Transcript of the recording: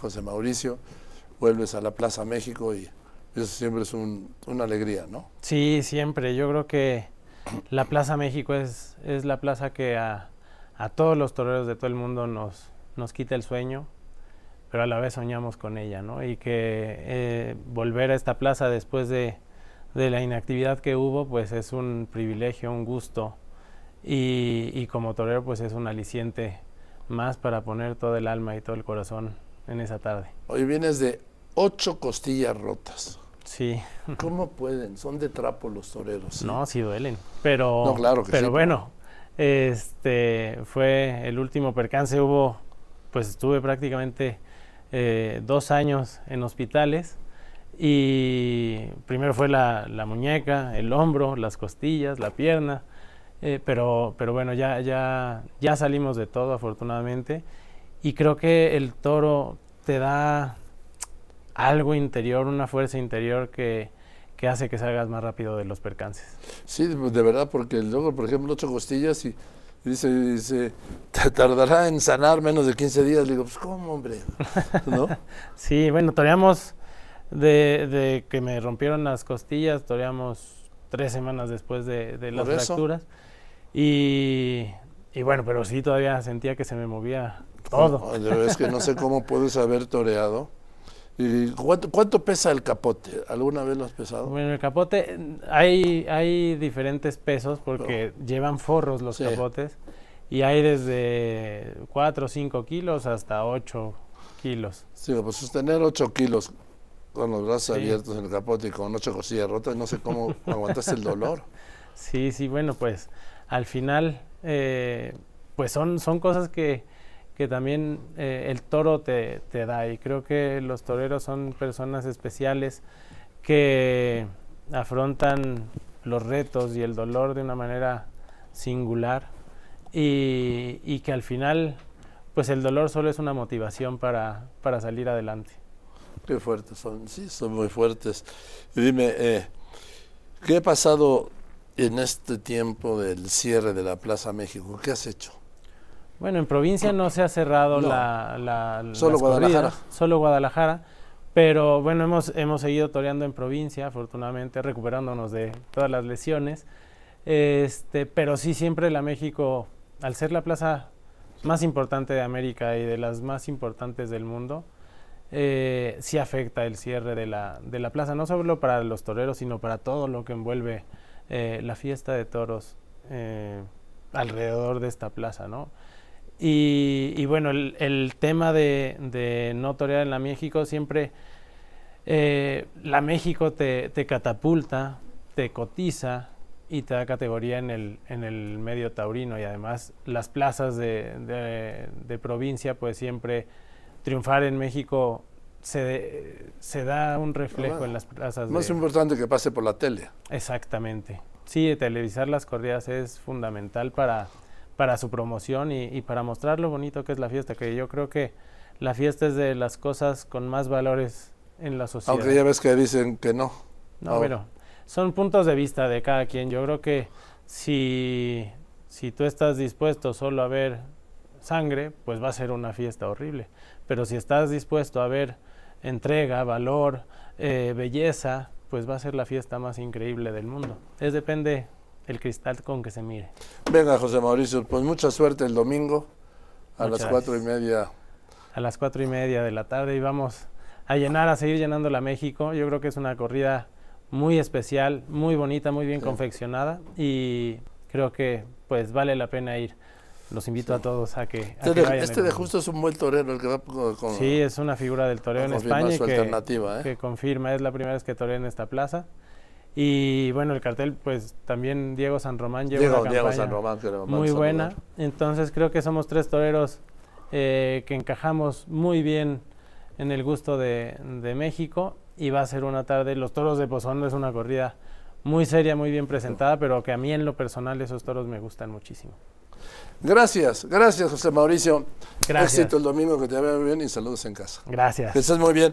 José Mauricio, vuelves a la Plaza México y eso siempre es una alegría, ¿no? Sí, siempre. Yo creo que la Plaza México es, la plaza que a, a todos los toreros de todo el mundo nos, nos quita el sueño, pero a la vez soñamos con ella, ¿no? Y que eh, volver a esta plaza después de, de, la inactividad que hubo, pues es un privilegio, un gusto, y, y como torero, pues es un aliciente más para poner todo el alma y todo el corazón en esa tarde. Hoy vienes de ocho costillas rotas. Sí. ¿Cómo pueden? Son de trapo los toreros. No, sí duelen. Pero, claro que pero bueno, este fue el último percance. Hubo, pues estuve prácticamente eh, dos años en hospitales. Y primero fue la, la, muñeca, el hombro, las costillas, la pierna. Eh, pero, pero bueno, ya, ya, ya salimos de todo, afortunadamente. Y creo que el toro te da algo interior, una fuerza interior que, que hace que salgas más rápido de los percances. Sí, de verdad, porque luego, por ejemplo, ocho costillas y dice, dice, te tardará en sanar menos de 15 días. Le digo, pues, ¿cómo, hombre? ¿No? sí, bueno, toreamos de, de, que me rompieron las costillas, toreamos tres semanas después de, de las fracturas. Y, y bueno, pero sí todavía sentía que se me movía todo. es que no sé cómo puedes haber toreado. ¿Y cuánto, pesa el capote? ¿Alguna vez lo has pesado? Bueno, el capote, hay, hay diferentes pesos porque llevan forros los capotes y hay desde 4 o 5 kilos hasta 8 kilos. Sí, pues sostener 8 kilos con los brazos abiertos en el capote y con 8 cosillas rotas, no sé cómo aguantaste el dolor. Sí, sí, bueno, pues al final, eh, pues son, son cosas que que también eh, el toro te, te, da. Y creo que los toreros son personas especiales que afrontan los retos y el dolor de una manera singular y, y que al final, pues el dolor solo es una motivación para, para salir adelante. Qué fuertes son, sí, son muy fuertes. Y dime, eh, ¿qué ha pasado en este tiempo del cierre de la Plaza México? ¿Qué has hecho? Bueno, en provincia no se ha cerrado la, la, Solo Guadalajara. solo Guadalajara. Pero bueno, hemos, hemos seguido toreando en provincia, afortunadamente, recuperándonos de todas las lesiones. Este, pero sí, siempre la México, al ser la plaza más importante de América y de las más importantes del mundo, eh, sí afecta el cierre de la, de la plaza, no solo para los toreros, sino para todo lo que envuelve eh, la fiesta de toros eh, alrededor de esta plaza, ¿no? Y, bueno, el, tema de, no torear en la México siempre, eh, la México te, catapulta, te cotiza y te da categoría en el, en el medio taurino y además las plazas de, provincia, pues siempre triunfar en México se, se da un reflejo en las plazas. Más importante que pase por la tele. Exactamente. Sí, televisar las corridas es fundamental para para su promoción y, para mostrar lo bonito que es la fiesta, que yo creo que la fiesta es de las cosas con más valores en la sociedad. Aunque ya ves que dicen que no. No, bueno, son puntos de vista de cada quien. Yo creo que si, si tú estás dispuesto solo a ver sangre, pues va a ser una fiesta horrible. Pero si estás dispuesto a ver entrega, valor, eh, belleza, pues va a ser la fiesta más increíble del mundo. Es depende el cristal con que se mire. Venga, José Mauricio, pues mucha suerte el domingo a las cuatro y media. A las cuatro y media de la tarde y vamos a llenar, a seguir llenando la México. Yo creo que es una corrida muy especial, muy bonita, muy bien confeccionada y creo que pues vale la pena ir. Los invito a todos a que, este, de, este de justo es un buen torero el que va con, Sí, es una figura del toreo en España que, ¿eh? que confirma, es la primera vez que torea en esta plaza. Y bueno, el cartel, pues también Diego San Román lleva una campaña muy buena. Entonces creo que somos tres toreros eh, que encajamos muy bien en el gusto de, México y va a ser una tarde. Los toros de Pozondo es una corrida muy seria, muy bien presentada, pero que a mí en lo personal esos toros me gustan muchísimo. Gracias, gracias José Mauricio. Gracias. Éxito el domingo, que te vaya muy bien y saludos en casa. Gracias. Que estés muy bien.